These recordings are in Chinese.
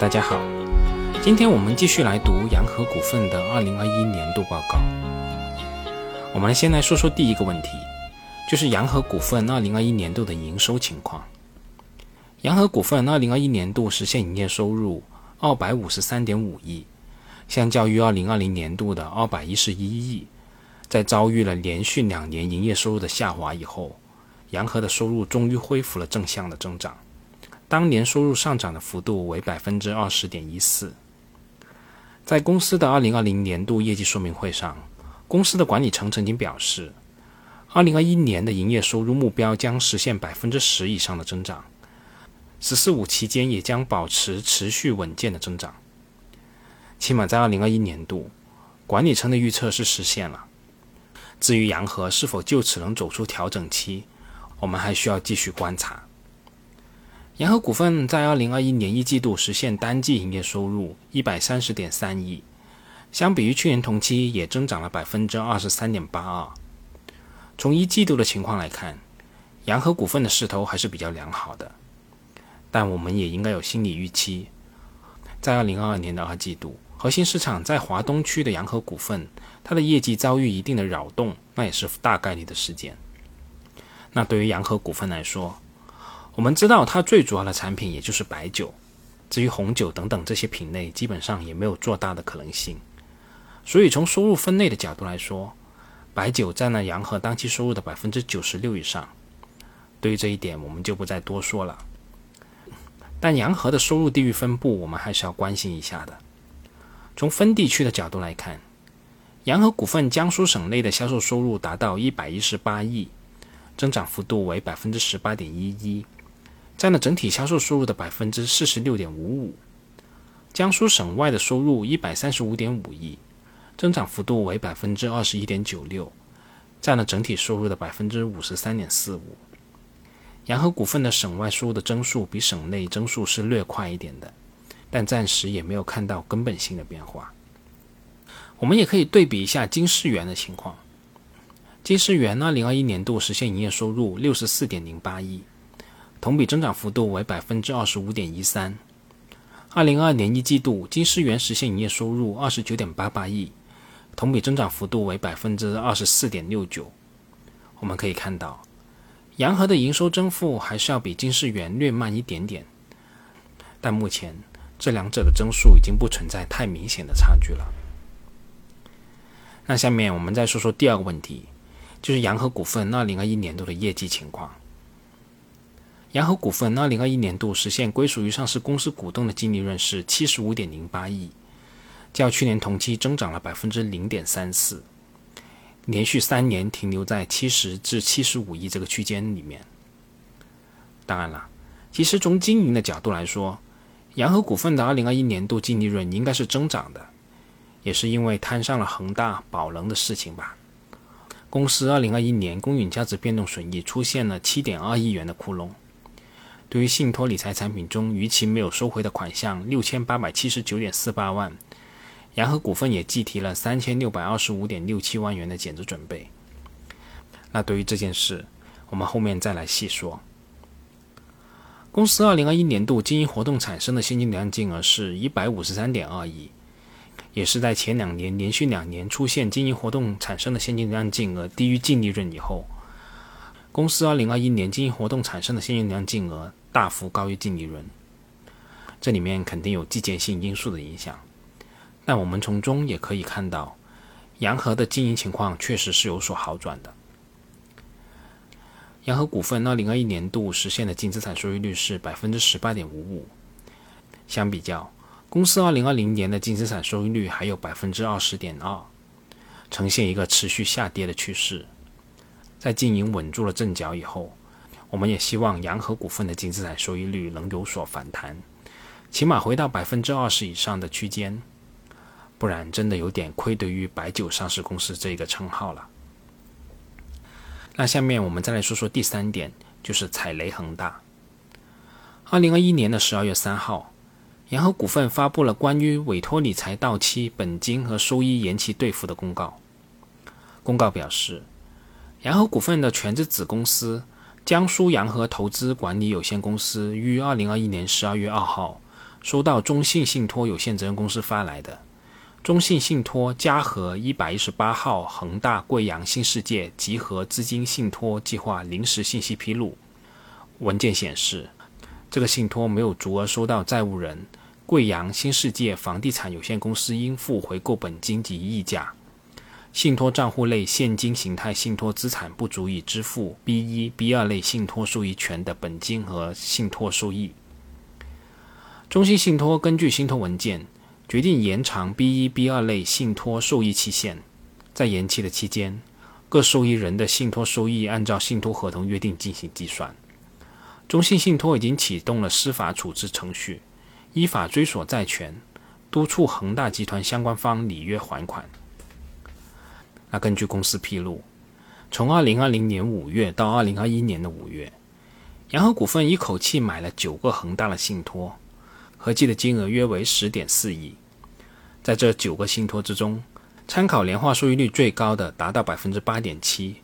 大家好，今天我们继续来读洋河股份的二零二一年度报告。我们先来说说第一个问题，就是洋河股份二零二一年度的营收情况。洋河股份二零二一年度实现营业收入二百五十三点五亿，相较于二零二零年度的二百一十一亿，在遭遇了连续两年营业收入的下滑以后，洋河的收入终于恢复了正向的增长。当年收入上涨的幅度为百分之二十点一四。在公司的二零二零年度业绩说明会上，公司的管理层曾经表示，二零二一年的营业收入目标将实现百分之十以上的增长，“十四五”期间也将保持持续稳健的增长。起码在二零二一年度，管理层的预测是实现了。至于洋河是否就此能走出调整期，我们还需要继续观察。洋河股份在二零二一年一季度实现单季营业收入一百三十点三亿，相比于去年同期也增长了百分之二十三点八二。从一季度的情况来看，洋河股份的势头还是比较良好的，但我们也应该有心理预期，在二零二二年的二季度，核心市场在华东区的洋河股份，它的业绩遭遇一定的扰动，那也是大概率的事件。那对于洋河股份来说，我们知道它最主要的产品也就是白酒，至于红酒等等这些品类，基本上也没有做大的可能性。所以从收入分类的角度来说，白酒占了洋河当期收入的百分之九十六以上。对于这一点，我们就不再多说了。但洋河的收入地域分布，我们还是要关心一下的。从分地区的角度来看，洋河股份江苏省内的销售收入达到一百一十八亿，增长幅度为百分之十八点一一。占了整体销售收入的百分之四十六点五五。江苏省外的收入一百三十五点五亿，增长幅度为百分之二十一点九六，占了整体收入的百分之五十三点四五。洋河股份的省外收入的增速比省内增速是略快一点的，但暂时也没有看到根本性的变化。我们也可以对比一下金世元的情况。金世元二零二一年度实现营业收入六十四点零八亿。同比增长幅度为百分之二十五点一三。二零二二年一季度，金狮元实现营业收入二十九点八八亿，同比增长幅度为百分之二十四点六九。我们可以看到，洋河的营收增幅还是要比金狮元略慢一点点，但目前这两者的增速已经不存在太明显的差距了。那下面我们再说说第二个问题，就是洋河股份二零二一年度的业绩情况。洋河股份二零二一年度实现归属于上市公司股东的净利润是七十五点零八亿，较去年同期增长了百分之零点三四，连续三年停留在七十至七十五亿这个区间里面。当然了，其实从经营的角度来说，洋河股份的二零二一年度净利润应该是增长的，也是因为摊上了恒大、宝能的事情吧。公司二零二一年公允价值变动损益出现了七点二亿元的窟窿。对于信托理财产品中逾期没有收回的款项六千八百七十九点四八万，洋河股份也计提了三千六百二十五点六七万元的减值准备。那对于这件事，我们后面再来细说。公司二零二一年度经营活动产生的现金流量净额是一百五十三点二亿，也是在前两年连续两年出现经营活动产生的现金流量净额低于净利润以后。公司二零二一年经营活动产生的现金流量净额大幅高于净利润，这里面肯定有季节性因素的影响，但我们从中也可以看到，洋河的经营情况确实是有所好转的。洋河股份二零二一年度实现的净资产收益率是百分之十八点五五，相比较，公司二零二零年的净资产收益率还有百分之二十点二，呈现一个持续下跌的趋势。在经营稳住了阵脚以后，我们也希望洋河股份的净资产收益率能有所反弹，起码回到百分之二十以上的区间，不然真的有点愧对于白酒上市公司这个称号了。那下面我们再来说说第三点，就是踩雷恒大。二零二一年的十二月三号，洋河股份发布了关于委托理财到期本金和收益延期兑付的公告。公告表示。洋河股份的全资子公司江苏洋河投资管理有限公司于二零二一年十二月二号收到中信信托有限责任公司发来的中信信托嘉禾一百一十八号恒大贵阳新世界集合资金信托计划临时信息披露文件显示，这个信托没有足额收到债务人贵阳新世界房地产有限公司应付回购本金及溢价。信托账户类现金形态信托资产不足以支付 B 一、B 二类信托受益权的本金和信托收益。中信信托根据信托文件决定延长 B 一、B 二类信托受益期限，在延期的期间，各受益人的信托收益按照信托合同约定进行计算。中信信托已经启动了司法处置程序，依法追索债权，督促恒大集团相关方履约还款。那根据公司披露，从二零二零年五月到二零二一年的五月，洋河股份一口气买了九个恒大的信托，合计的金额约为十点四亿。在这九个信托之中，参考年化收益率最高的达到百分之八点七。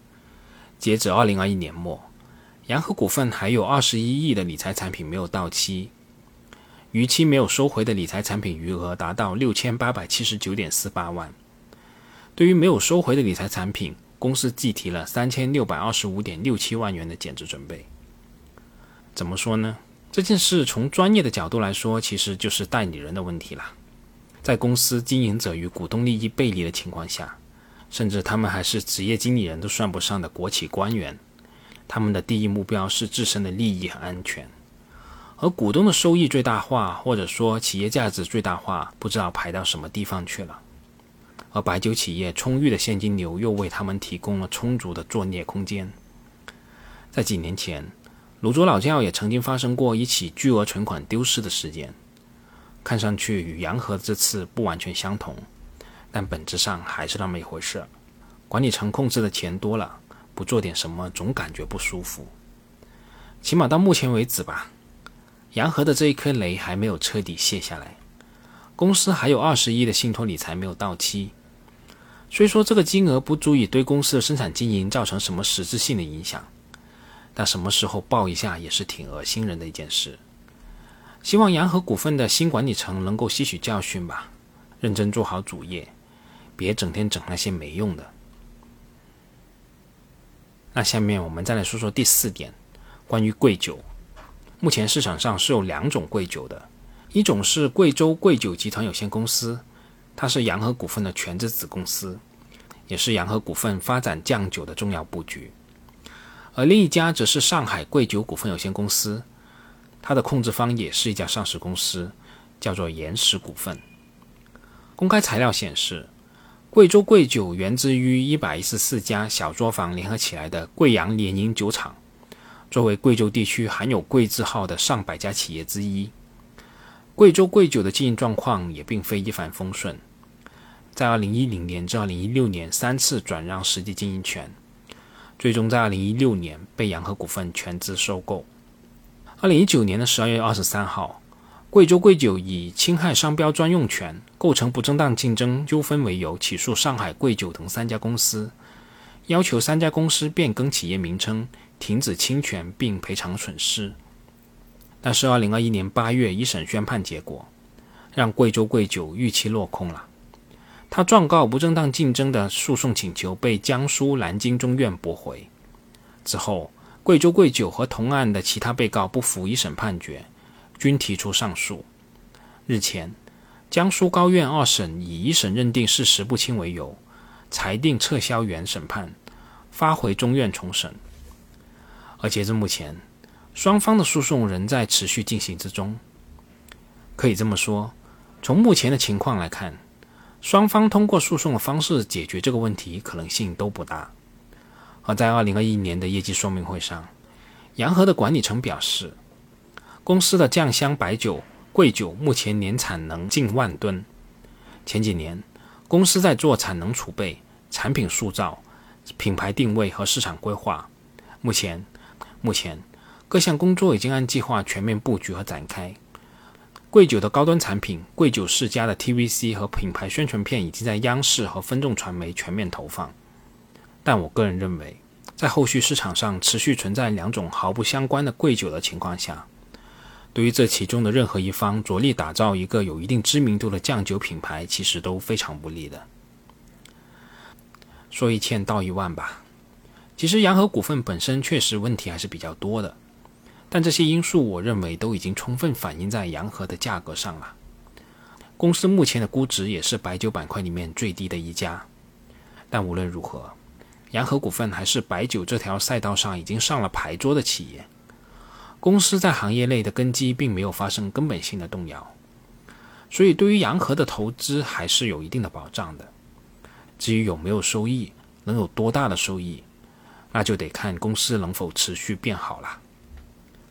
截止二零二一年末，洋河股份还有二十一亿的理财产品没有到期，逾期没有收回的理财产品余额达到六千八百七十九点四八万。对于没有收回的理财产品，公司计提了三千六百二十五点六七万元的减值准备。怎么说呢？这件事从专业的角度来说，其实就是代理人的问题了。在公司经营者与股东利益背离的情况下，甚至他们还是职业经理人都算不上的国企官员，他们的第一目标是自身的利益和安全，而股东的收益最大化，或者说企业价值最大化，不知道排到什么地方去了。而白酒企业充裕的现金流又为他们提供了充足的作孽空间。在几年前，泸州老窖也曾经发生过一起巨额存款丢失的事件，看上去与洋河这次不完全相同，但本质上还是那么一回事。管理层控制的钱多了，不做点什么总感觉不舒服。起码到目前为止吧，洋河的这一颗雷还没有彻底卸下来，公司还有二十亿的信托理财没有到期。虽说这个金额不足以对公司的生产经营造成什么实质性的影响，但什么时候报一下也是挺恶心人的一件事。希望洋河股份的新管理层能够吸取教训吧，认真做好主业，别整天整那些没用的。那下面我们再来说说第四点，关于贵酒。目前市场上是有两种贵酒的，一种是贵州贵酒集团有限公司。它是洋河股份的全资子公司，也是洋河股份发展酱酒的重要布局。而另一家则是上海贵酒股份有限公司，它的控制方也是一家上市公司，叫做岩石股份。公开材料显示，贵州贵酒源自于一百一十四家小作坊联合起来的贵阳联营酒厂，作为贵州地区含有“贵”字号的上百家企业之一。贵州贵酒的经营状况也并非一帆风顺，在2010年至2016年三次转让实际经营权，最终在2016年被洋河股份全资收购。2019年的12月23号，贵州贵酒以侵害商标专用权、构成不正当竞争纠纷为由起诉上海贵酒等三家公司，要求三家公司变更企业名称、停止侵权并赔偿损失。但是，二零二一年八月一审宣判结果，让贵州贵酒预期落空了。他状告不正当竞争的诉讼请求被江苏南京中院驳回。之后，贵州贵酒和同案的其他被告不服一审判决，均提出上诉。日前，江苏高院二审以一审认定事实不清为由，裁定撤销原审判，发回中院重审。而截至目前，双方的诉讼仍在持续进行之中。可以这么说，从目前的情况来看，双方通过诉讼的方式解决这个问题可能性都不大。而在二零二一年的业绩说明会上，洋河的管理层表示，公司的酱香白酒、贵酒目前年产能近万吨。前几年，公司在做产能储备、产品塑造、品牌定位和市场规划。目前，目前。各项工作已经按计划全面布局和展开。贵酒的高端产品贵酒世家的 TVC 和品牌宣传片已经在央视和分众传媒全面投放。但我个人认为，在后续市场上持续存在两种毫不相关的贵酒的情况下，对于这其中的任何一方着力打造一个有一定知名度的酱酒品牌，其实都非常不利的。说一千道一万吧。其实洋河股份本身确实问题还是比较多的，但这些因素我认为都已经充分反映在洋河的价格上了。公司目前的估值也是白酒板块里面最低的一家。但无论如何，洋河股份还是白酒这条赛道上已经上了牌桌的企业，公司在行业内的根基并没有发生根本性的动摇，所以对于洋河的投资还是有一定的保障的。至于有没有收益，能有多大的收益？那就得看公司能否持续变好了。